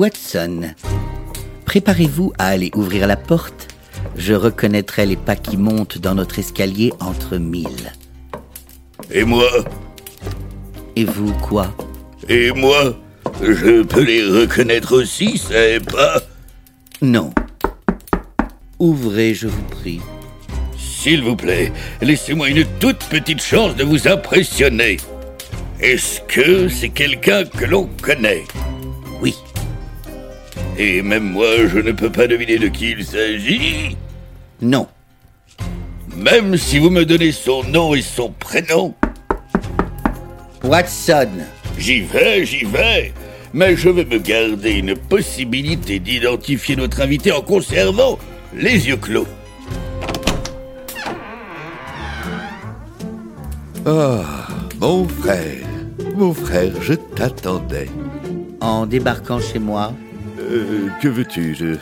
Watson, préparez-vous à aller ouvrir la porte. Je reconnaîtrai les pas qui montent dans notre escalier entre mille. Et moi? Et vous, quoi? Et moi? Je peux les reconnaître aussi, c'est pas? Non. Ouvrez, je vous prie. S'il vous plaît, laissez-moi une toute petite chance de vous impressionner. Est-ce que c'est quelqu'un que l'on connaît? Et même moi, je ne peux pas deviner de qui il s'agit Non. Même si vous me donnez son nom et son prénom Watson. J'y vais, j'y vais. Mais je vais me garder une possibilité d'identifier notre invité en conservant les yeux clos. Ah, mon frère, mon frère, je t'attendais. En débarquant chez moi, Euh, que veux-tu? Je,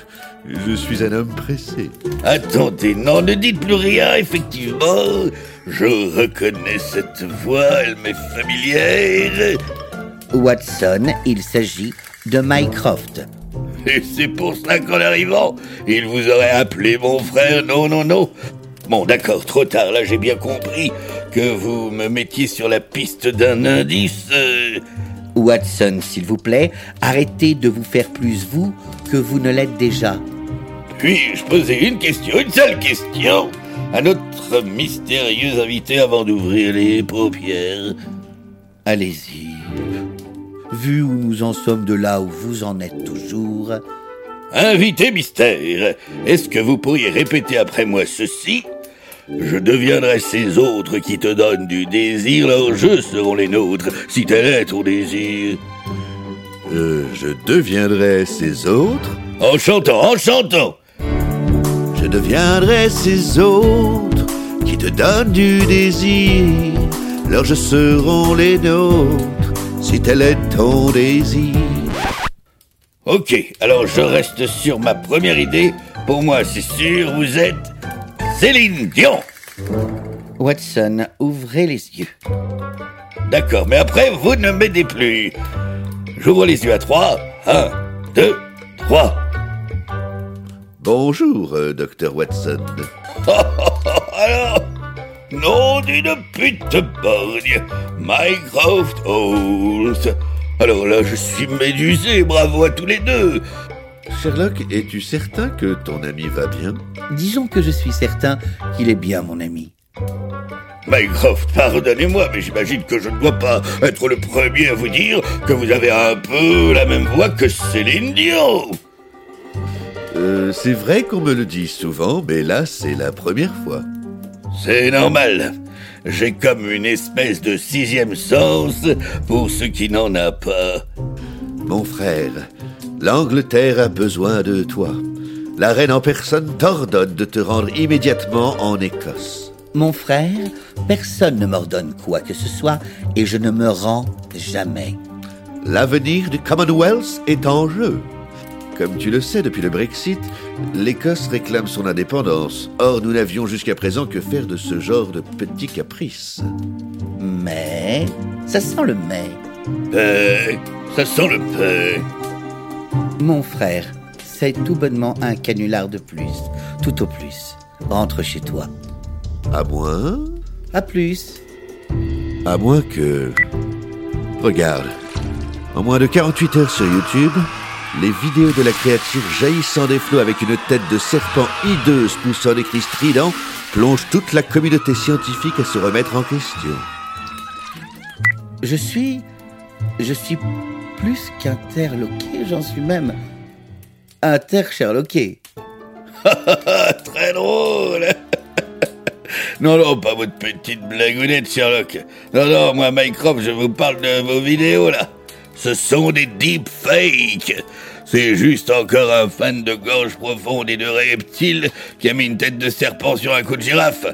je suis un homme pressé. Attendez, non, ne dites plus rien, effectivement. Je reconnais cette voix, elle m'est familière. Watson, il s'agit de Mycroft. Et c'est pour cela qu'en arrivant, il vous aurait appelé mon frère. Non, non, non. Bon, d'accord, trop tard, là j'ai bien compris que vous me mettiez sur la piste d'un indice. euh, Watson, s'il vous plaît, arrêtez de vous faire plus vous que vous ne l'êtes déjà. Puis-je poser une question, une seule question, à notre mystérieux invité avant d'ouvrir les paupières? Allez-y. Vu où nous en sommes de là où vous en êtes toujours, Invité mystère, est-ce que vous pourriez répéter après moi ceci? Je deviendrai ces autres qui te donnent du désir, leurs jeux seront les nôtres, si tel est ton désir. Euh, je deviendrai ces autres, En chantant, en chantant je deviendrai ces autres qui te donnent du désir. Leurs jeux seront les nôtres, si tel est ton désir. Ok, alors je reste sur ma première idée. Pour moi, c'est sûr, vous êtes Céline Dion. Watson, ouvrez les yeux. D'accord, mais après, vous ne m'aidez plus. J'ouvre les yeux à trois. Un, deux, trois. Bonjour, euh, docteur Watson. Alors, nom d'une pute borgne, Mycroft Halls. Alors là, je suis médusé, bravo à tous les deux. Sherlock, es-tu certain que ton ami va bien? Disons que je suis certain qu'il est bien mon ami. Mycroft, pardonnez-moi, mais j'imagine que je ne dois pas être le premier à vous dire que vous avez un peu la même voix que Céline Dion. Euh, c'est vrai qu'on me le dit souvent, mais là, c'est la première fois. C'est normal. J'ai comme une espèce de sixième sens pour ceux qui n'en a pas. Mon frère, l'Angleterre a besoin de toi. La reine en personne t'ordonne de te rendre immédiatement en Écosse. Mon frère, personne ne m'ordonne quoi que ce soit et je ne me rends jamais. L'avenir du Commonwealth est en jeu. Comme tu le sais, depuis le Brexit, l'Écosse réclame son indépendance. Or, nous n'avions jusqu'à présent que faire de ce genre de petits caprices. Mais, ça sent le mais. Euh, ça sent le pain. Mon frère, c'est tout bonnement un canular de plus, tout au plus. Rentre chez toi. À moins... À plus. À moins que... Regarde. En moins de 48 heures sur YouTube, les vidéos de la créature jaillissant des flots avec une tête de serpent hideuse poussant des cris stridents plongent toute la communauté scientifique à se remettre en question. Je suis. Je suis plus qu'interloqué, j'en suis même. Inter-sherlocké. Très drôle. Non, non, pas votre petite blagounette, Sherlock. Non, non, moi, Mycroft, je vous parle de vos vidéos, là. Ce sont des deepfakes. C'est juste encore un fan de gorge profonde et de reptiles qui a mis une tête de serpent sur un coup de girafe.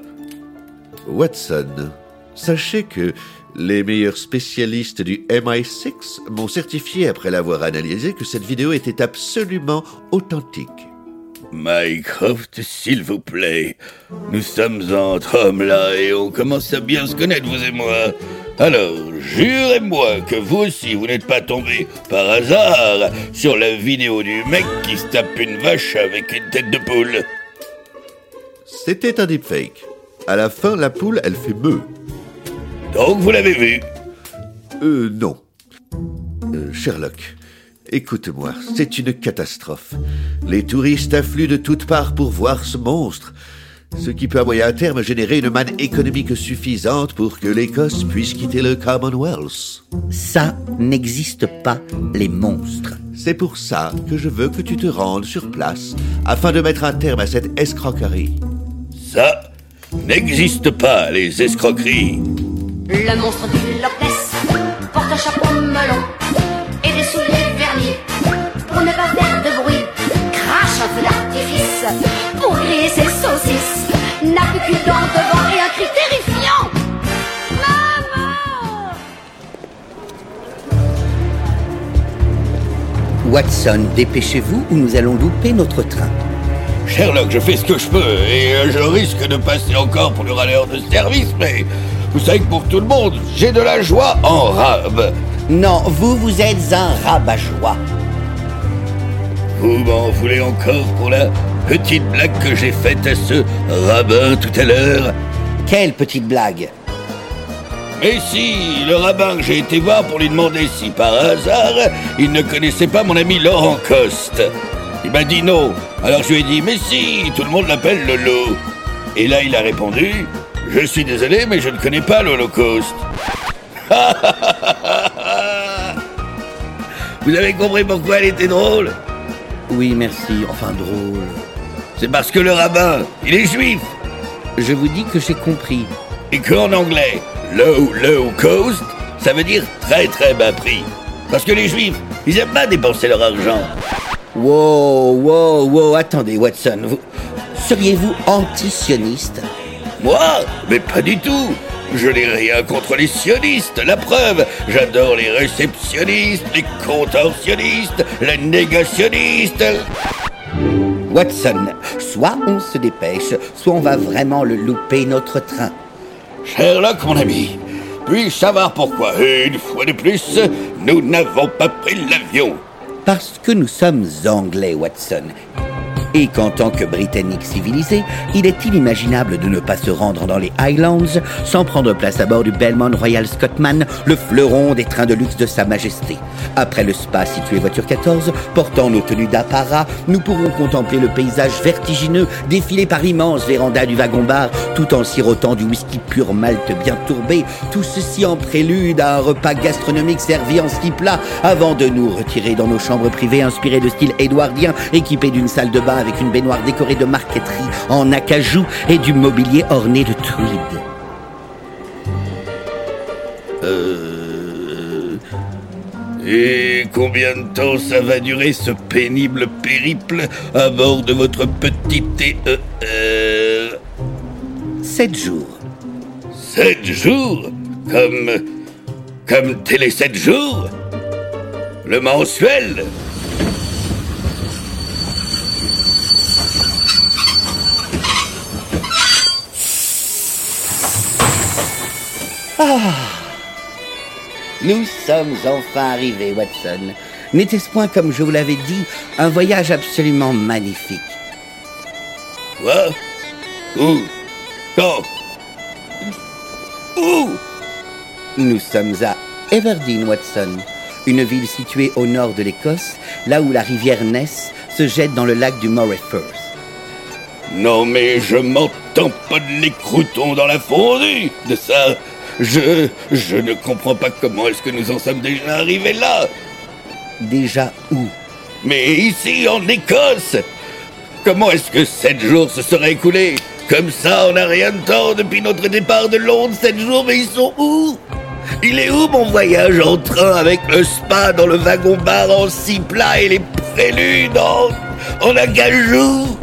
Watson, sachez que les meilleurs spécialistes du MI6 m'ont certifié après l'avoir analysé que cette vidéo était absolument authentique. Mycroft, s'il vous plaît. Nous sommes entre hommes là et on commence à bien se connaître, vous et moi. Alors, jurez-moi que vous aussi, vous n'êtes pas tombé par hasard sur la vidéo du mec qui se tape une vache avec une tête de poule. C'était un deepfake. À la fin, la poule, elle fait bœuf. Donc vous l'avez vu Euh, non. Euh, Sherlock, écoute-moi, c'est une catastrophe. Les touristes affluent de toutes parts pour voir ce monstre. Ce qui peut à moyen terme générer une manne économique suffisante pour que l'Écosse puisse quitter le Commonwealth. Ça n'existe pas, les monstres. C'est pour ça que je veux que tu te rendes sur place afin de mettre un terme à cette escroquerie. Ça n'existe pas, les escroqueries. Le monstre du Loch Ness porte un chapeau melon et des souliers vernis pour ne pas faire de bruit. Crache un feu d'artifice pour griller ses saucisses. N'a plus qu'une dent devant et un cri terrifiant. Maman Watson, dépêchez-vous ou nous allons louper notre train. Sherlock, je fais ce que je peux et euh, je risque de passer encore pour le râleur de service, mais vous savez que pour tout le monde, j'ai de la joie en rab. Non, vous, vous êtes un rabat-joie. Vous m'en voulez encore pour la petite blague que j'ai faite à ce rabbin tout à l'heure? Quelle petite blague? Mais si, le rabbin que j'ai été voir pour lui demander si par hasard il ne connaissait pas mon ami Laurent Coste. Il m'a dit non. Alors je lui ai dit mais si, tout le monde l'appelle Lolo. Et là il a répondu Je suis désolé mais je ne connais pas l'Holocauste. Vous avez compris pourquoi elle était drôle? Oui, merci, enfin drôle. C'est parce que le rabbin, il est juif. Je vous dis que j'ai compris. Et qu'en anglais, low, low cost, ça veut dire très très bas prix. Parce que les juifs, ils aiment pas dépenser leur argent. Wow, wow, wow, attendez, Watson, vous... seriez-vous anti-sioniste? Moi Mais pas du tout Je n'ai rien contre les sionistes, la preuve J'adore les réceptionnistes, les contorsionnistes, les négationnistes Watson, soit on se dépêche, soit on va vraiment le louper notre train. Sherlock, mon ami, puis-je savoir pourquoi, une fois de plus, nous n'avons pas pris l'avion Parce que nous sommes anglais, Watson. Et qu'en tant que Britannique civilisé, il est inimaginable de ne pas se rendre dans les Highlands sans prendre place à bord du Belmont Royal Scotsman, le fleuron des trains de luxe de Sa Majesté. Après le spa situé voiture 14, portant nos tenues d'apparat, nous pourrons contempler le paysage vertigineux défilé par l'immense véranda du wagon-bar, tout en sirotant du whisky pur malte bien tourbé, tout ceci en prélude à un repas gastronomique servi en ski plat, avant de nous retirer dans nos chambres privées inspirées de style édouardien, équipées d'une salle de bain avec une baignoire décorée de marqueterie en acajou et du mobilier orné de tweed. Euh... Et combien de temps ça va durer ce pénible périple à bord de votre petit TER Sept jours. Sept jours Comme. comme Télé 7 jours Le mensuel Nous sommes enfin arrivés, Watson. N'était-ce point, comme je vous l'avais dit, un voyage absolument magnifique? Quoi? Où? Quand? Où? Nous sommes à Everdeen, Watson, une ville située au nord de l'Écosse, là où la rivière Ness se jette dans le lac du Moray Firth. Non mais je m'entends pas de les croutons dans la fondue de ça. Je. je ne comprends pas comment est-ce que nous en sommes déjà arrivés là. Déjà où? Mais ici, en Écosse Comment est-ce que sept jours se seraient écoulés? Comme ça, on n'a rien de temps depuis notre départ de Londres, sept jours, mais ils sont où? Il est où mon voyage en train avec le spa dans le wagon-bar en six plats et les préludes en, en acajou?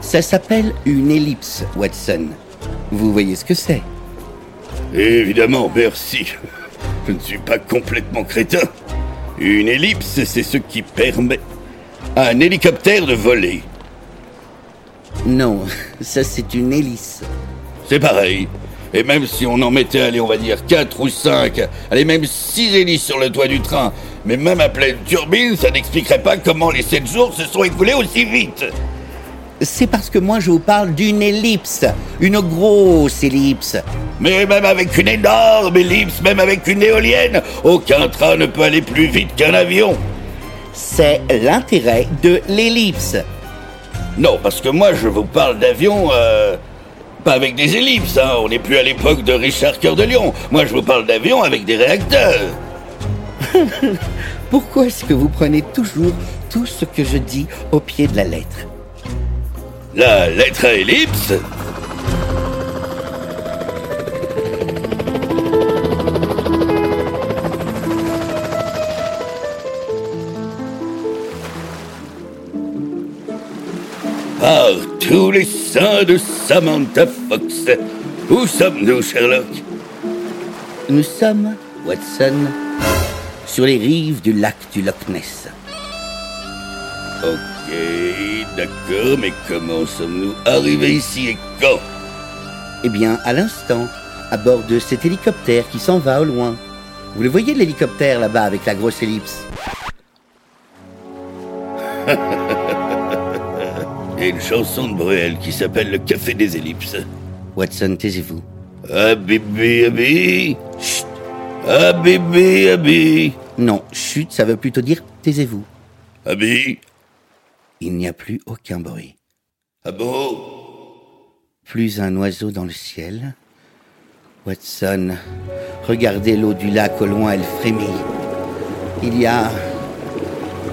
Ça s'appelle une ellipse, Watson. Vous voyez ce que c'est Évidemment, merci. Je ne suis pas complètement crétin. Une ellipse, c'est ce qui permet à un hélicoptère de voler. Non, ça c'est une hélice. C'est pareil. Et même si on en mettait, allez, on va dire 4 ou 5, allez, même 6 hélices sur le toit du train, mais même à pleine turbine, ça n'expliquerait pas comment les 7 jours se sont écoulés aussi vite. C'est parce que moi je vous parle d'une ellipse, une grosse ellipse. Mais même avec une énorme ellipse, même avec une éolienne, aucun train ne peut aller plus vite qu'un avion. C'est l'intérêt de l'ellipse. Non, parce que moi je vous parle d'avion, euh, pas avec des ellipses, hein. on n'est plus à l'époque de Richard Cœur de Lion. Moi je vous parle d'avion avec des réacteurs. Pourquoi est-ce que vous prenez toujours tout ce que je dis au pied de la lettre? La lettre à ellipse. Par tous les saints de Samantha Fox, où sommes-nous, Sherlock? Nous sommes, Watson, sur les rives du lac du Loch Ness. Ok, d'accord, mais comment sommes-nous arrivés ici et quand Eh bien, à l'instant, à bord de cet hélicoptère qui s'en va au loin. Vous le voyez l'hélicoptère là-bas avec la grosse ellipse Il y a une chanson de Bruel qui s'appelle Le Café des Ellipses. Watson, taisez-vous. Ah abi Chut Ah abi Non, chut, ça veut plutôt dire taisez-vous. Abi Il n'y a plus aucun bruit. Ah bon? Plus un oiseau dans le ciel. Watson, regardez l'eau du lac au loin, elle frémit. Il y a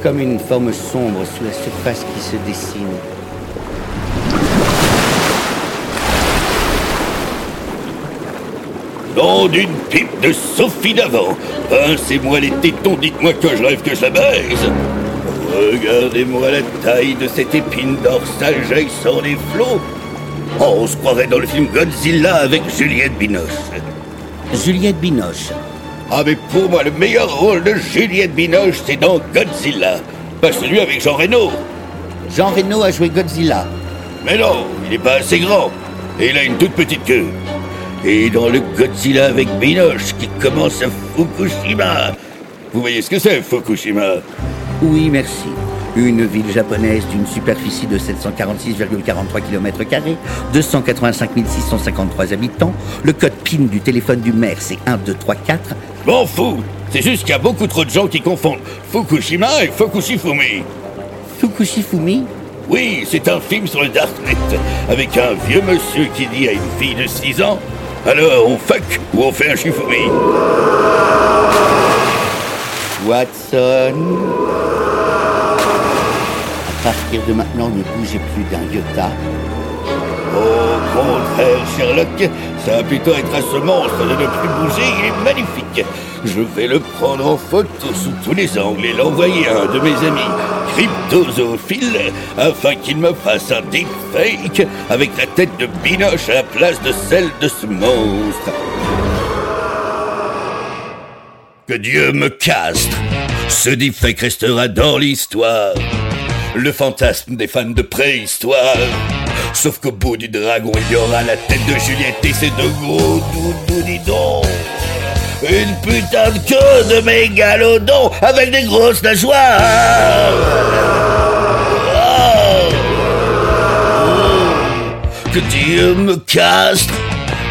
comme une forme sombre sous la surface qui se dessine. Nom d'une pipe de Sophie d'avant Pincez-moi les tétons, dites-moi que je rêve que je la baise Regardez-moi la taille de cette épine dorsale jaillissant des flots Oh, on se croirait dans le film Godzilla avec Juliette Binoche Juliette Binoche. Ah mais pour moi, le meilleur rôle de Juliette Binoche, c'est dans Godzilla Pas celui avec Jean Reno Jean Reno a joué Godzilla. Mais non, il n'est pas assez grand. Et il a une toute petite queue. Et dans le Godzilla avec Binoche qui commence à Fukushima. Vous voyez ce que c'est, Fukushima? Oui, merci. Une ville japonaise d'une superficie de 746,43 km, 285 653 habitants. Le code PIN du téléphone du maire, c'est 1234. Je m'en fous C'est juste qu'il y a beaucoup trop de gens qui confondent Fukushima et Fukushifumi. Fukushifumi? Oui, c'est un film sur le Darknet, avec un vieux monsieur qui dit à une fille de 6 ans Alors, on fuck ou on fait un Shifumi? Watson. À partir de maintenant, ne bougez plus d'un iota. Au contraire, Sherlock, ça va plutôt être à ce monstre de ne plus bouger, il est magnifique. Je vais le prendre en photo sous tous les angles et l'envoyer à un de mes amis cryptozoophile afin qu'il me fasse un deepfake avec la tête de Binoche à la place de celle de ce monstre. Que Dieu me castre Ce deepfake restera dans l'histoire. Le fantasme des fans de préhistoire. Sauf qu'au bout du dragon, il y aura la tête de Juliette et ses deux gros doudous, dis. Une putain de queue de mégalodon avec des grosses nageoires. Que Dieu me castre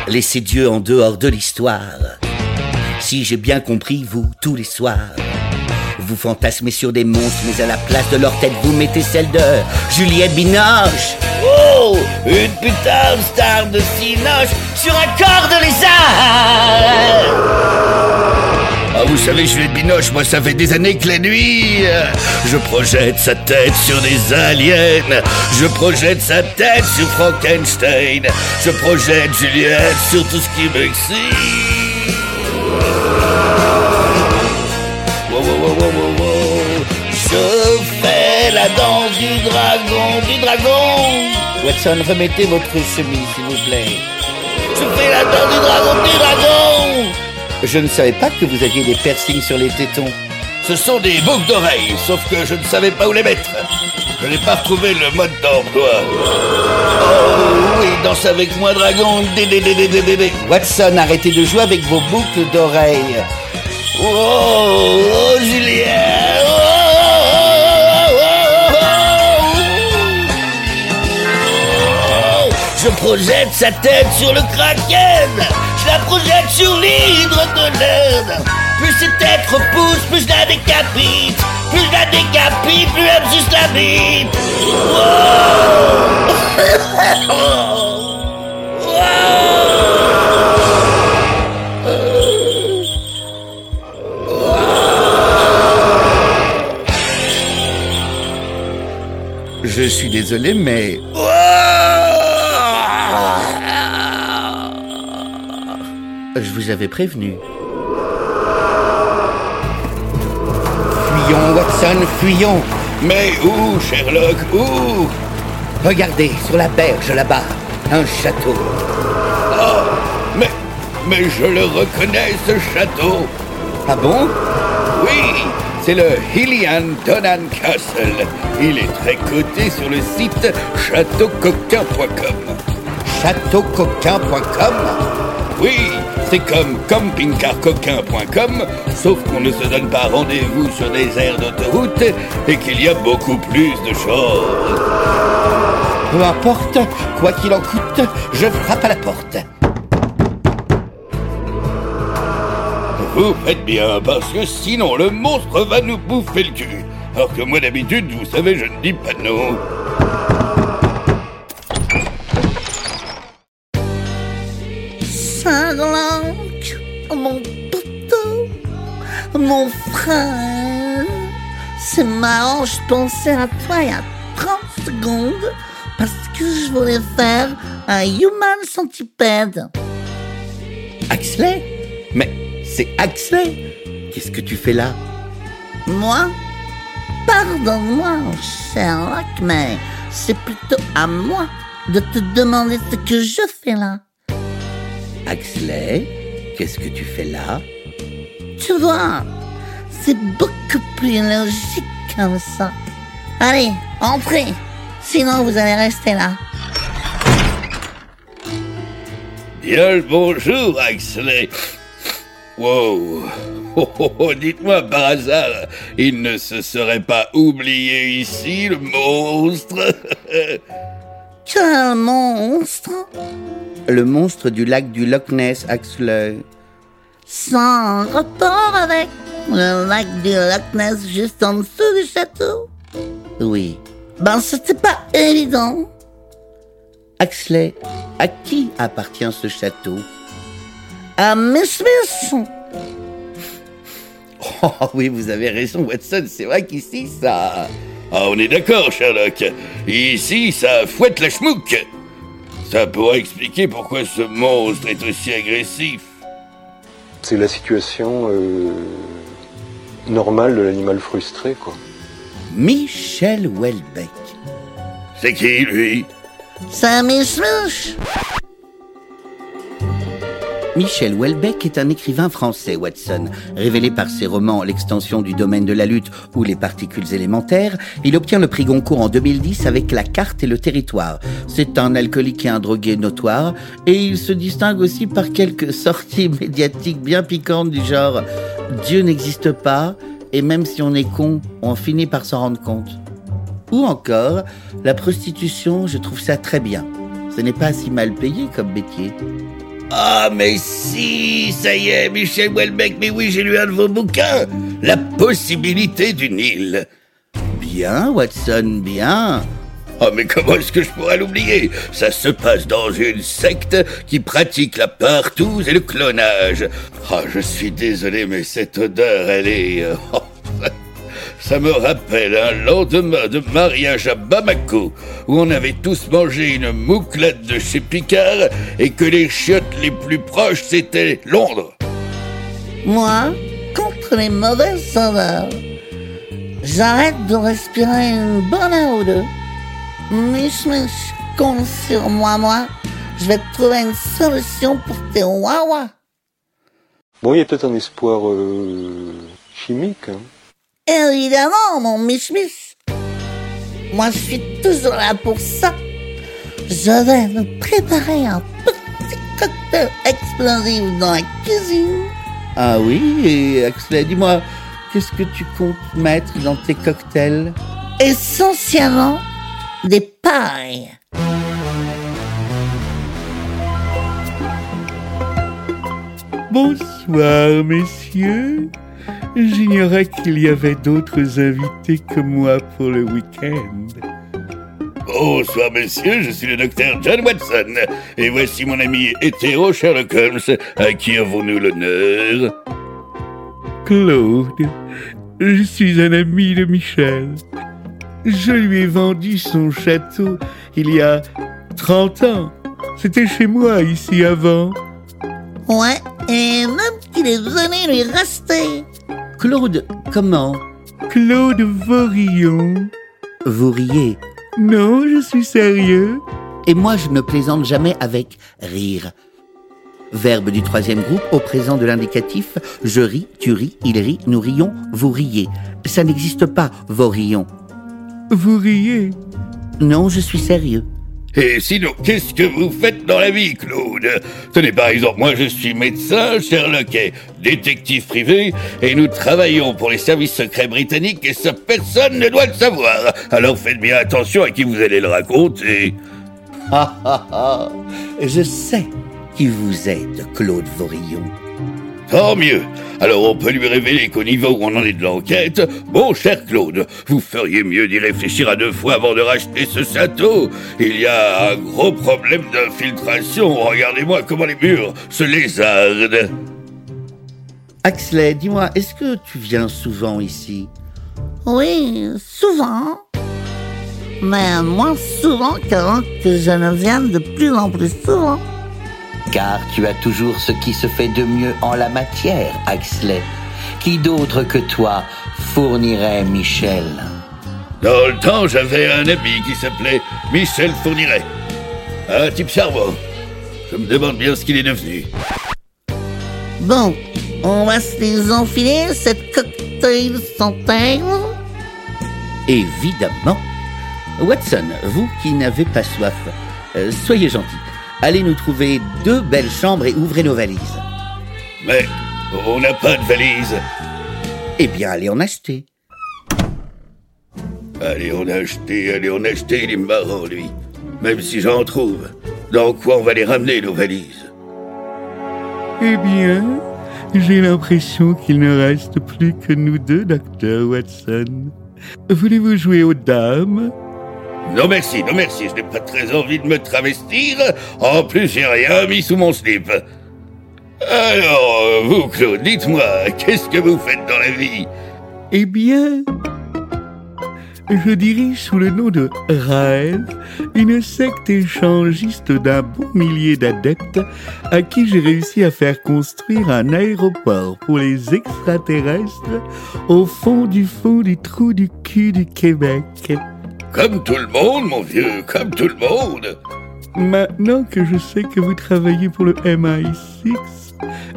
Laissez Dieu en dehors de l'histoire. Si j'ai bien compris, vous, tous les soirs, vous fantasmez sur des monstres, mais à la place de leur tête, vous mettez celle de Juliette Binoche. Oh Une putain de star de Cinoche sur un corps de lézard Ah, vous savez, Juliette Binoche, moi, ça fait des années que la nuit, euh, je projette sa tête sur des aliens, je projette sa tête sur Frankenstein, je projette Juliette sur tout ce qui m'excite. Du dragon, du dragon. Watson, remettez votre chemise, s'il vous plaît. Je fais la danse du dragon, du dragon. Je ne savais pas que vous aviez des piercings sur les tétons. Ce sont des boucles d'oreilles, sauf que je ne savais pas où les mettre. Je n'ai pas retrouvé le mode d'emploi. Oh oui, danse avec moi, dragon. Watson, arrêtez de jouer avec vos boucles d'oreilles. Oh, oh Julien. Je projette sa tête sur le kraken. Je la projette sur l'hydre de. Plus cette tête repousse, plus je la décapite. Plus je la décapite, plus elle me juste la bite. Je suis désolé, mais je vous avais prévenu. Fuyons, Watson, fuyons. Mais où, Sherlock Où? Regardez, sur la berge là-bas, un château. Oh, mais, mais je le reconnais, ce château. Ah bon? Oui, c'est le Hillian Donan Castle. Il est très coté sur le site châteaucoquin.com. Châteaucoquin.com Oui, c'est comme campingcarcoquin.com, sauf qu'on ne se donne pas rendez-vous sur des aires d'autoroute et qu'il y a beaucoup plus de choses. Peu importe, quoi qu'il en coûte, je frappe à la porte. Vous faites bien, parce que sinon le monstre va nous bouffer le cul. Alors que moi d'habitude, vous savez, je ne dis pas non. Mon poteau, mon frère. C'est marrant, je pensais à toi il y a 30 secondes parce que je voulais faire un human centipede. Axley? Mais c'est Axley Qu'est-ce que tu fais là? Moi? Pardonne-moi, Sherlock, mais c'est plutôt à moi de te demander ce que je fais là. Axley, qu'est-ce que tu fais là? Tu vois, c'est beaucoup plus logique comme ça. Allez, entrez, sinon vous allez rester là. Bien le bonjour, Axley. Wow. Oh, oh, oh, dites-moi par hasard, il ne se serait pas oublié ici, le monstre? Quel monstre? Le monstre du lac du Loch Ness, Axley. Sans rapport avec le lac du Loch Ness juste en dessous du château? Oui. Ben, c'était pas évident. Axley, à qui appartient ce château? À Miss Smith Oh oui, vous avez raison, Watson, c'est vrai qu'ici, ça... Ah, on est d'accord, Sherlock. Ici, ça fouette la schmouk. Ça pourrait expliquer pourquoi ce monstre est aussi agressif. C'est la situation euh, normale de l'animal frustré, quoi. Michel Welbeck. C'est qui, lui? C'est Miss Smith Michel Houellebecq est un écrivain français, Watson. Révélé par ses romans L'extension du domaine de la lutte ou Les particules élémentaires, il obtient le prix Goncourt en 2010 avec La carte et le territoire. C'est un alcoolique et un drogué notoire, et il se distingue aussi par quelques sorties médiatiques bien piquantes du genre Dieu n'existe pas, et même si on est con, on finit par s'en rendre compte. Ou encore, la prostitution, je trouve ça très bien. Ce n'est pas si mal payé comme métier. Ah, mais si, ça y est, Michel Houellebecq, mais oui, j'ai lu un de vos bouquins. La possibilité du Nil. Bien, Watson, bien. Oh, mais comment est-ce que je pourrais l'oublier? Ça se passe dans une secte qui pratique la partouze et le clonage. Oh, je suis désolé, mais cette odeur, elle est... ça me rappelle un lendemain de mariage à Bamako, où on avait tous mangé une mouclette de chez Picard et que les chiottes les plus proches, c'était Londres. Moi, contre les mauvaises odeurs, j'arrête de respirer une bonne heure ou deux. Mich, mich, compte sur moi, moi. Je vais te trouver une solution pour tes wawa. Bon, il y a peut-être un espoir euh, chimique. hein. Évidemment, mon Mich Mich. moi je suis toujours là pour ça. Je vais nous préparer un petit cocktail explosif dans la cuisine. Ah oui, et Axel, dis-moi, qu'est-ce que tu comptes mettre dans tes cocktails? Essentiellement des pailles. Bonsoir, messieurs. J'ignorais qu'il y avait d'autres invités que moi pour le week-end. Bonsoir, messieurs, je suis le docteur John Watson, et voici mon ami hétéro Sherlock Holmes, à qui avons-nous l'honneur? Claude, je suis un ami de Michel. Je lui ai vendu son château il y a 30 ans. C'était chez moi ici avant. Ouais, et même qu'il est venu lui rester. Claude, comment Claude Vorillon. Vous riez. Non, je suis sérieux. Et moi, je ne plaisante jamais avec rire. Verbe du troisième groupe au présent de l'indicatif. Je ris, tu ris, il rit, nous rions, vous riez. Ça n'existe pas, vos rions. Vous riez. Non, je suis sérieux. Et sinon, qu'est-ce que vous faites dans la vie, Claude? Tenez, par exemple, moi je suis médecin, Sherlock est détective privé, et nous travaillons pour les services secrets britanniques, et ça personne ne doit le savoir. Alors faites bien attention à qui vous allez le raconter. Ah ah ah Je sais qui vous êtes, Claude Vorillon. Tant mieux. Alors on peut lui révéler qu'au niveau où on en est de l'enquête, mon cher Claude, vous feriez mieux d'y réfléchir à deux fois avant de racheter ce château. Il y a un gros problème d'infiltration. Regardez-moi comment les murs se lézardent. Axley, dis-moi, est-ce que tu viens souvent ici? Oui, souvent. Mais moins souvent qu'avant que je ne vienne de plus en plus souvent. Car tu as toujours ce qui se fait de mieux en la matière, Axley. Qui d'autre que toi fournirait Michel? Dans le temps, j'avais un ami qui s'appelait Michel Fourniret. Un type cerveau. Je me demande bien ce qu'il est devenu. Bon, on va se les enfiler, cette cocktail sans thème. Évidemment. Watson, vous qui n'avez pas soif, euh, soyez gentil. Allez nous trouver deux belles chambres et ouvrez nos valises. Mais on n'a pas de valise. Eh bien, allez en acheter. Allez, on a acheté, allez, on a acheté, il est marrant, lui. Même si j'en trouve. Dans quoi on va les ramener, nos valises? Eh bien, j'ai l'impression qu'il ne reste plus que nous deux, docteur Watson. Voulez-vous jouer aux dames? Non merci, non merci, je n'ai pas très envie de me travestir. En plus, j'ai rien mis sous mon slip. Alors, vous, Claude, dites-moi, qu'est-ce que vous faites dans la vie? Eh bien, je dirige sous le nom de Raël une secte échangiste d'un bon millier d'adeptes à qui j'ai réussi à faire construire un aéroport pour les extraterrestres au fond du fond du trou du cul du Québec. Comme tout le monde, mon vieux, comme tout le monde. Maintenant que je sais que vous travaillez pour le MI6,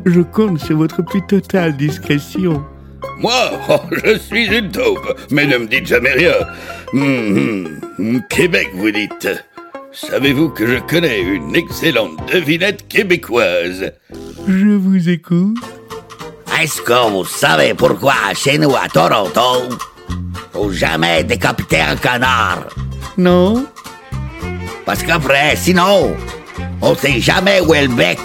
je compte sur votre plus totale discrétion. Moi, oh, je suis une taupe, mais ne me dites jamais rien. Hum, hum, Québec, vous dites. Savez-vous que je connais une excellente devinette québécoise? Je vous écoute. Est-ce que vous savez pourquoi chez nous à Toronto, faut jamais décapiter un canard Non Parce qu'après, sinon, on sait jamais où est le bec.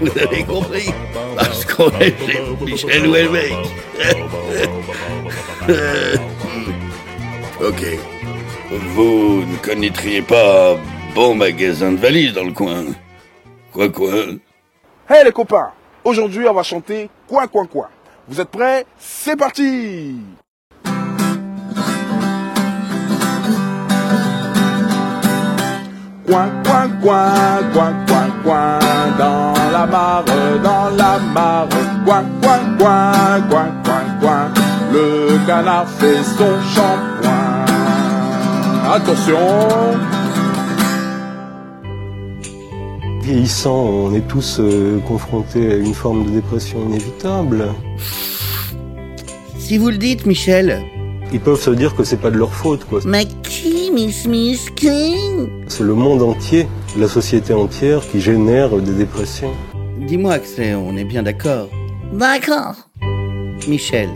Vous avez compris? Parce qu'on est chez Michel Houellebecq. ok. Vous ne connaîtriez pas un bon magasin de valises dans le coin Quoi quoi? Hey les copains, aujourd'hui on va chanter Coin Coin Coin. Vous êtes prêts? C'est parti Coin, coin, coin, coin, coin, coin, dans la mare, dans la mare, coin, coin, coin, coin, coin, coin, le canard fait son shampoing. Attention Vieillissant, on est tous euh, confrontés à une forme de dépression inévitable. Si vous le dites, Michel. Ils peuvent se dire que c'est pas de leur faute, quoi. Mais qui, Miss Miss King C'est le monde entier, la société entière qui génère des dépressions. Dis-moi, Axel, on est bien d'accord. D'accord, Michel,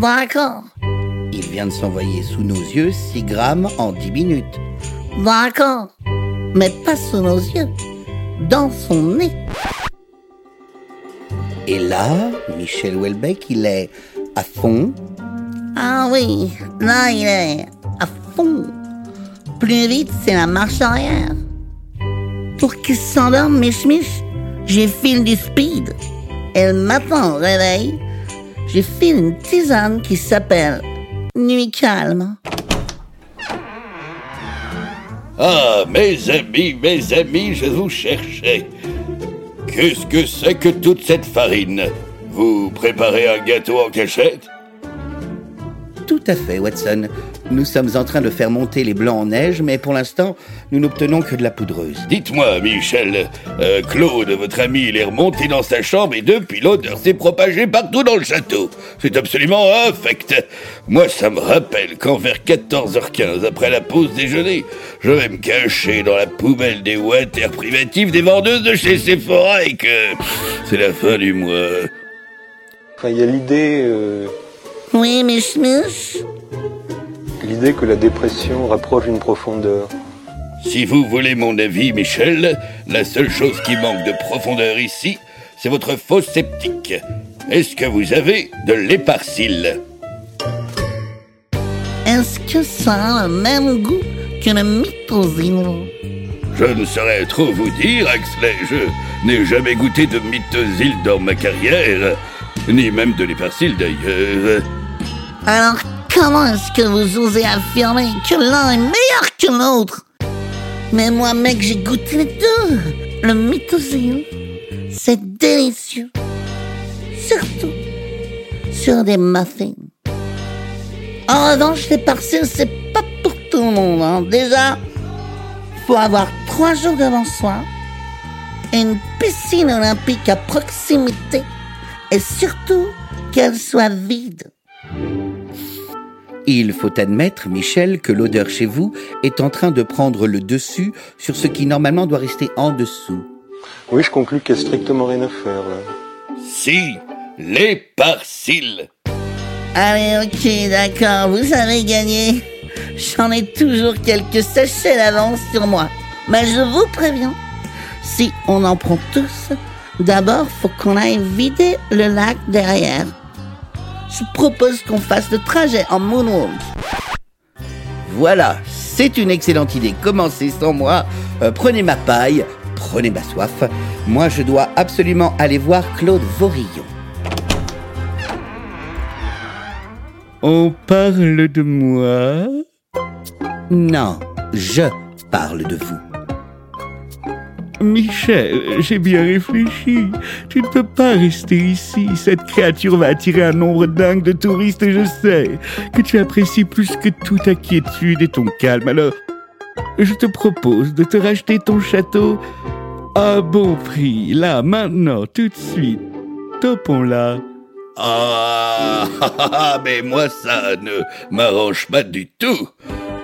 d'accord, il vient de s'envoyer sous nos yeux 6 grammes en 10 minutes. d'accord. Mais pas sous nos yeux, dans son nez. Et là, Michel Houellebecq, il est à fond. Ah oui, là il est à fond. Plus vite, c'est la marche arrière. Pour qu'il s'endorme, Mich Mich, j'ai filé du speed. Et le matin au réveil, j'ai filé une tisane qui s'appelle Nuit calme. Ah, mes amis, mes amis, je vous cherchais. Qu'est-ce que c'est que toute cette farine? Vous préparez un gâteau en cachette? Tout à fait, Watson. Nous sommes en train de faire monter les blancs en neige, mais pour l'instant, nous n'obtenons que de la poudreuse. Dites-moi, Michel, euh, Claude, votre ami, il est remonté dans sa chambre et depuis l'odeur s'est propagée partout dans le château. C'est absolument infect. Moi, ça me rappelle quand vers 14h15, après la pause déjeuner, je vais me cacher dans la poubelle des water privatifs des vendeuses de chez Sephora et que c'est la fin du mois. Enfin, il y a l'idée, euh, Oui, Mich Mich l'idée que la dépression rapproche une profondeur. Si vous voulez mon avis, Michel, la seule chose qui manque de profondeur ici, c'est votre faux sceptique. Est-ce que vous avez de l'éparcile Est-ce que ça a le même goût que le mythosine Je ne saurais trop vous dire, Axley. Je n'ai jamais goûté de mythosile dans ma carrière, ni même de l'éparcile d'ailleurs. Alors comment est-ce que vous osez affirmer que l'un est meilleur que l'autre? Mais moi, mec, j'ai goûté les deux. Le mythosine, c'est délicieux. Surtout sur des muffins. En revanche, les parcelles, c'est pas pour tout le monde. hein. Déjà, faut avoir trois jours devant soi, une piscine olympique à proximité, et surtout qu'elle soit vide. Il faut admettre, Michel, que l'odeur chez vous est en train de prendre le dessus sur ce qui normalement doit rester en dessous. Oui, je conclus qu'il n'y a strictement rien à faire, là. Si, l'éparcile. Allez, ok, d'accord, vous avez gagné. J'en ai toujours quelques sachets d'avance sur moi. Mais je vous préviens, si on en prend tous, d'abord faut qu'on aille vider le lac derrière. Je propose qu'on fasse le trajet en moonwalk. Voilà, c'est une excellente idée. Commencez sans moi. Euh, prenez ma paille, prenez ma soif. Moi, je dois absolument aller voir Claude Vorillon. On parle de moi? Non, je parle de vous. Michel, j'ai bien réfléchi. Tu ne peux pas rester ici. Cette créature va attirer un nombre dingue de touristes et je sais que tu apprécies plus que tout ta quiétude et ton calme. Alors, je te propose de te racheter ton château à bon prix. Là, maintenant, tout de suite. Topons-la. Ah, mais moi ça ne m'arrange pas du tout.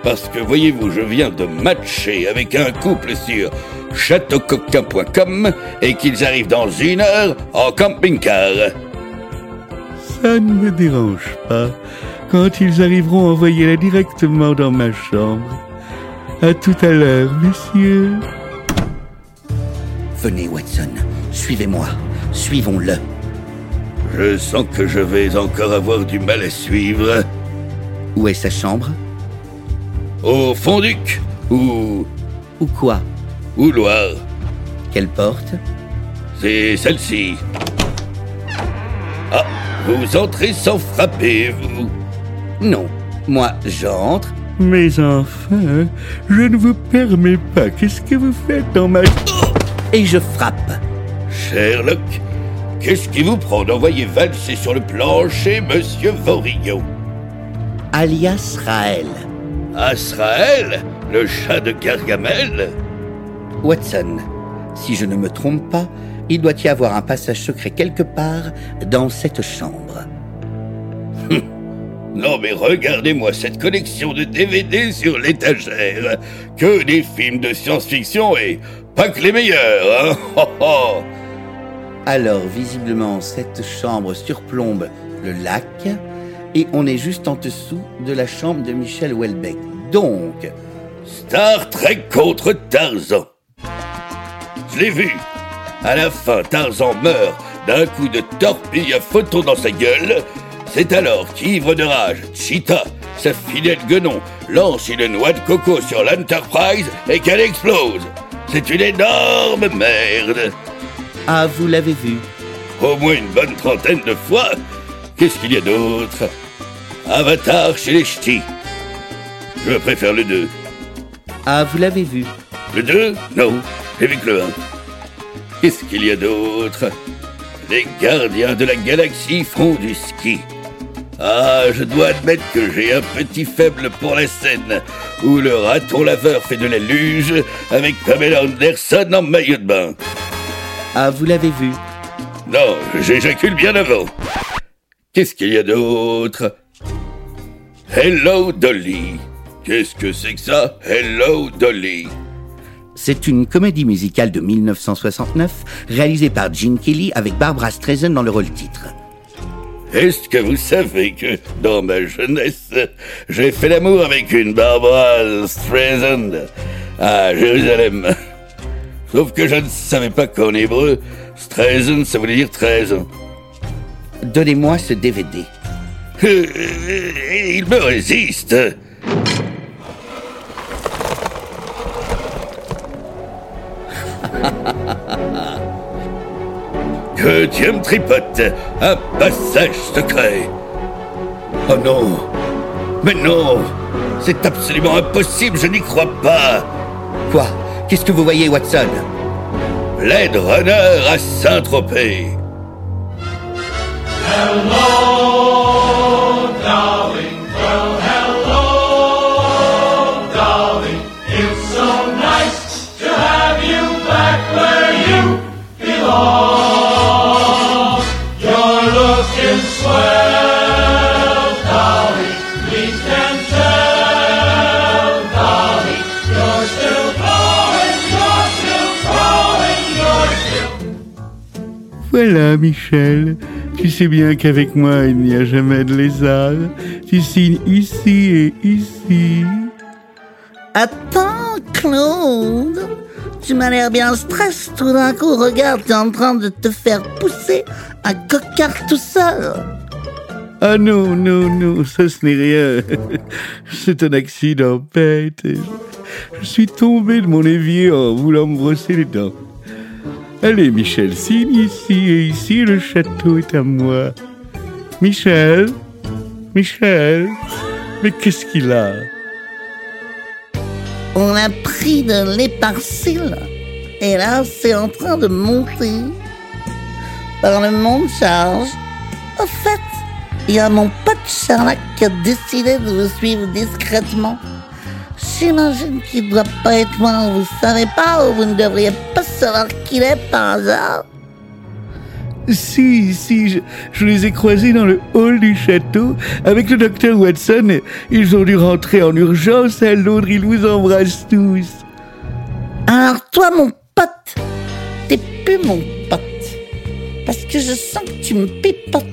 Parce que voyez-vous, je viens de matcher avec un couple sur châteaucoquin.com et qu'ils arrivent dans une heure en camping-car. Ça ne me dérange pas. Quand ils arriveront, envoyez-la directement dans ma chambre. À tout à l'heure, messieurs. Venez, Watson, suivez-moi. Suivons-le. Je sens que je vais encore avoir du mal à suivre. Où est sa chambre? Au Fonduc ou Ou quoi? Ou Loire Quelle porte? C'est celle-ci. Ah, vous entrez sans frapper, vous. Non. Moi, j'entre. Mais enfin, je ne vous permets pas. Qu'est-ce que vous faites dans ma... Et je frappe. Sherlock, qu'est-ce qui vous prend d'envoyer valser sur le plancher Monsieur Vorillon Alias Raël. Azraël, le chat de Gargamel Watson, si je ne me trompe pas, il doit y avoir un passage secret quelque part dans cette chambre. Non mais regardez-moi cette collection de DVD sur l'étagère. Que des films de science-fiction et pas que les meilleurs, hein oh, oh. Alors, visiblement, cette chambre surplombe le lac et on est juste en dessous de la chambre de Michel Houellebecq. Donc, Star Trek contre Tarzan. Je l'ai vu. À la fin, Tarzan meurt d'un coup de torpille à photon dans sa gueule. C'est alors qu'ivre de rage, Cheetah, sa fidèle guenon, lance une noix de coco sur l'Enterprise et qu'elle explose. C'est une énorme merde. ah, vous l'avez vu. Au moins une bonne trentaine de fois. Qu'est-ce qu'il y a d'autre? Avatar chez les ch'tis. Je préfère le 2. Ah, vous l'avez vu. Le 2 Non, j'ai vu que le 1. Qu'est-ce qu'il y a d'autre? Les gardiens de la galaxie font du ski. Ah, je dois admettre que j'ai un petit faible pour la scène où le raton laveur fait de la luge avec Pamela Anderson en maillot de bain. Ah, vous l'avez vu. Non, j'éjacule bien avant. Qu'est-ce qu'il y a d'autre? Hello Dolly. Qu'est-ce que c'est que ça? Hello Dolly. C'est une comédie musicale de 1969 réalisée par Gene Kelly avec Barbara Streisand dans le rôle titre. Est-ce que vous savez que dans ma jeunesse, j'ai fait l'amour avec une Barbara Streisand à Jérusalem? Sauf que je ne savais pas qu'en hébreu, Streisand, ça voulait dire 13 ans. Donnez-moi ce DVD. Euh, Il me résiste. Que Dieu tripote un passage secret. Oh non. Mais non. C'est absolument impossible, je n'y crois pas. Quoi? Qu'est-ce que vous voyez, Watson? Blade Runner à Saint-Tropez Voilà, Michel. Tu sais bien qu'avec moi, il n'y a jamais de lézard. Tu signes ici et ici. Attends, Claude. Tu m'as l'air bien stress tout d'un coup. Regarde, t'es en train de te faire pousser un cocard tout seul. Ah non, non, non, ça ce n'est rien. C'est un accident bête. Je suis tombé de mon évier en voulant me brosser les dents. Allez, Michel, signe ici et ici, le château est à moi. Michel Michel Mais qu'est-ce qu'il a? On a pris de l'éparcile. Et là, c'est en train de monter. Par le monde charge. Au fait, il y a mon pote Charlotte qui a décidé de vous suivre discrètement. J'imagine qu'il doit pas être loin, vous savez pas, ou vous ne devriez pas savoir qui il est par hasard. Si, si, je, je les ai croisés dans le hall du château avec le docteur Watson. Ils ont dû rentrer en urgence à Londres. Ils vous embrassent tous. Alors toi, mon pote, t'es plus mon pote. Parce que je sens que tu me pipotes.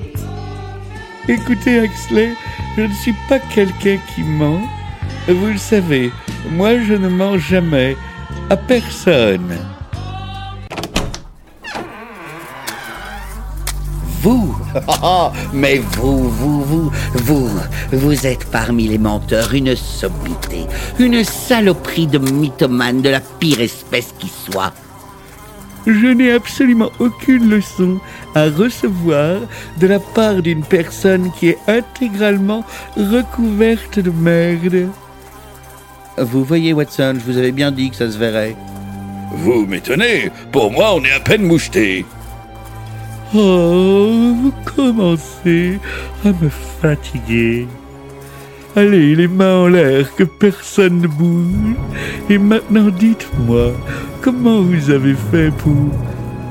Écoutez, Axley, je ne suis pas quelqu'un qui ment. Vous le savez, moi je ne mens jamais à personne. Vous Mais vous, vous, vous, vous, vous êtes parmi les menteurs une sommité, une saloperie de mythomane de la pire espèce qui soit. Je n'ai absolument aucune leçon à recevoir de la part d'une personne qui est intégralement recouverte de merde. Vous voyez, Watson, je vous avais bien dit que ça se verrait. Vous m'étonnez, pour moi on est à peine moucheté. Oh, vous commencez à me fatiguer. Allez, les mains en l'air, que personne ne bouge. Et maintenant, dites-moi, comment vous avez fait pour...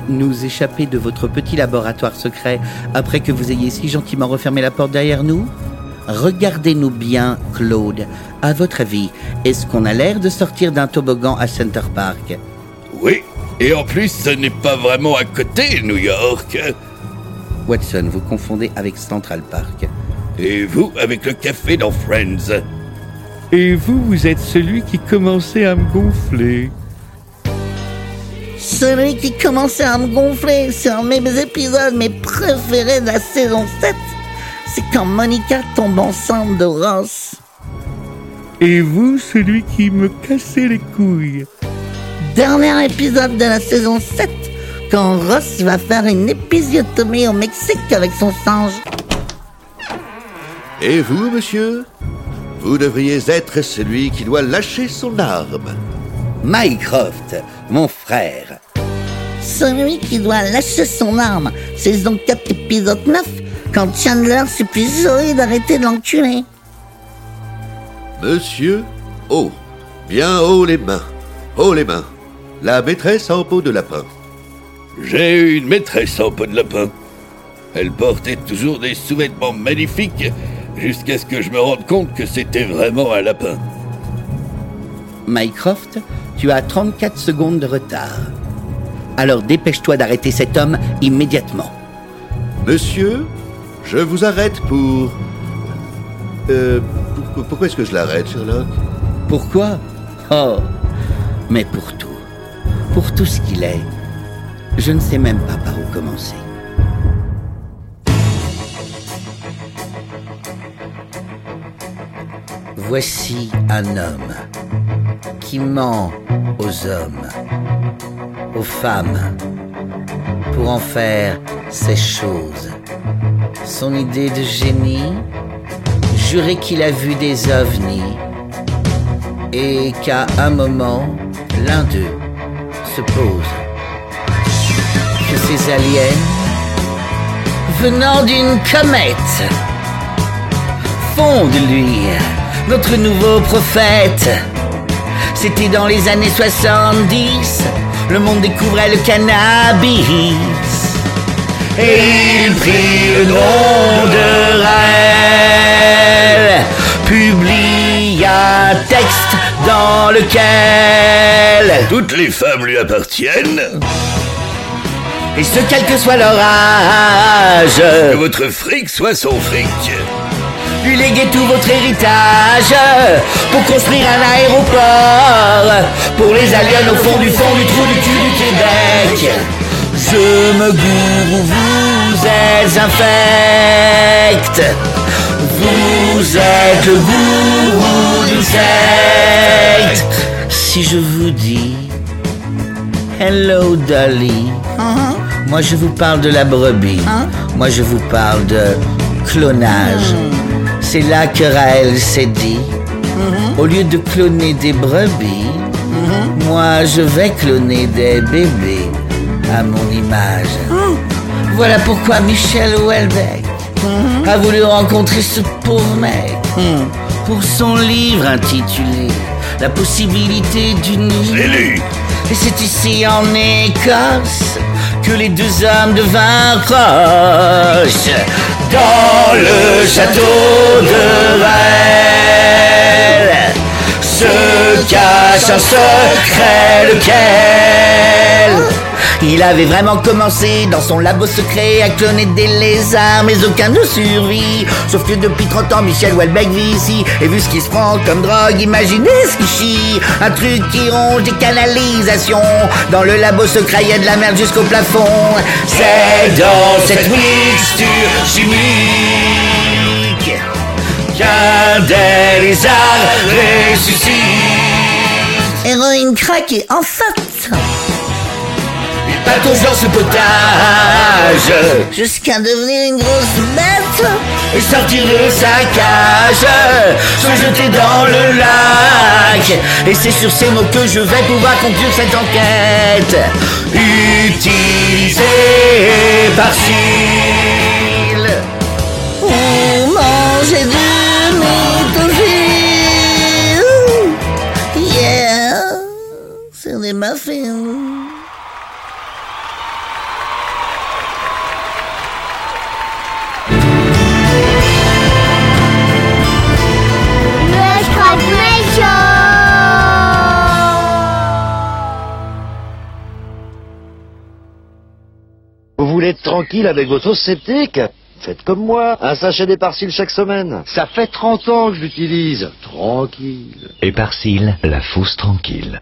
Nous échapper de votre petit laboratoire secret après que vous ayez si gentiment refermé la porte derrière nous? Regardez-nous bien, Claude. À votre avis, est-ce qu'on a l'air de sortir d'un toboggan à Center Park? Oui, et en plus, ce n'est pas vraiment à côté, New York. Watson, vous confondez avec Central Park. Et vous, avec le café dans Friends. Et vous, vous êtes celui qui commençait à me gonfler. Celui qui commençait à me gonfler sur mes épisodes, mes préférés de la saison 7, c'est quand Monica tombe enceinte de Ross. Et vous, celui qui me cassait les couilles. Dernier épisode de la saison 7, quand Ross va faire une épisiotomie au Mexique avec son singe. Et vous, monsieur? Vous devriez être celui qui doit lâcher son arme. Mycroft, mon frère. Celui qui doit lâcher son arme, saison 4, épisode 9, quand Chandler supplie Zoé d'arrêter de l'enculer. Monsieur, haut. Bien haut les mains. Haut les mains. La maîtresse en peau de lapin. J'ai eu une maîtresse en peau de lapin. Elle portait toujours des sous-vêtements magnifiques jusqu'à ce que je me rende compte que c'était vraiment un lapin. Mycroft, tu as 34 secondes de retard. Alors dépêche-toi d'arrêter cet homme immédiatement. Monsieur, je vous arrête pour... Euh, pour- pourquoi est-ce que je l'arrête, Sherlock? Pourquoi? Oh, mais pour tout. Pour tout ce qu'il est. Je ne sais même pas par où commencer. Voici un homme qui ment aux hommes, aux femmes, pour en faire ces choses. Son idée de génie, jurer qu'il a vu des ovnis et qu'à un moment, l'un d'eux Que ces aliens, venant d'une comète, font de lui notre nouveau prophète. C'était dans les années 70, le monde découvrait le cannabis. Et il prit le nom de Raël, publie un texte dans lequel, Toutes les femmes lui appartiennent. et ce quel que soit leur âge, Que votre fric soit son fric. lui léguer tout votre héritage pour construire un aéroport pour les aliens au fond du fond du trou du cul du Québec. Je me gourou, vous êtes infect. Vous êtes le gourou d'une secte. Si je vous dis Hello Dolly, moi je vous parle de la brebis. Moi je vous parle de clonage. C'est là que Raël s'est dit, au lieu de cloner des brebis, moi je vais cloner des bébés à mon image. Voilà pourquoi Michel Houellebecq a voulu rencontrer ce pauvre mec pour son livre intitulé La possibilité d'une J'ai lu. et c'est ici en Écosse que les deux hommes devinrent proches. Dans le château de Vael se cache un secret lequel il avait vraiment commencé dans son labo secret à cloner des lézards, mais aucun ne survit. Sauf que depuis 30 ans, Michel Houellebecq vit ici. Et vu ce qui se prend comme drogue, imaginez ce qui chie. Un truc qui ronge des canalisations. Dans le labo secret, y a de la merde jusqu'au plafond. C'est dans cette mixture chimique qu'un des lézards ressuscite. Héroïne crack et en fait, Pas toujours ce potage. jusqu'à devenir une grosse bête. et sortir de sa cage, se jeter dans le lac. Et c'est sur ces mots que je vais pouvoir conclure cette enquête. Utilisé par Chile. Ou manger du méthophile. Yeah, c'est des muffins. Être tranquille avec vos sauces sceptiques Faites comme moi, un sachet d'éparcile chaque semaine. Ça fait 30 ans que je l'utilise. Tranquille. Éparcile, la fausse tranquille.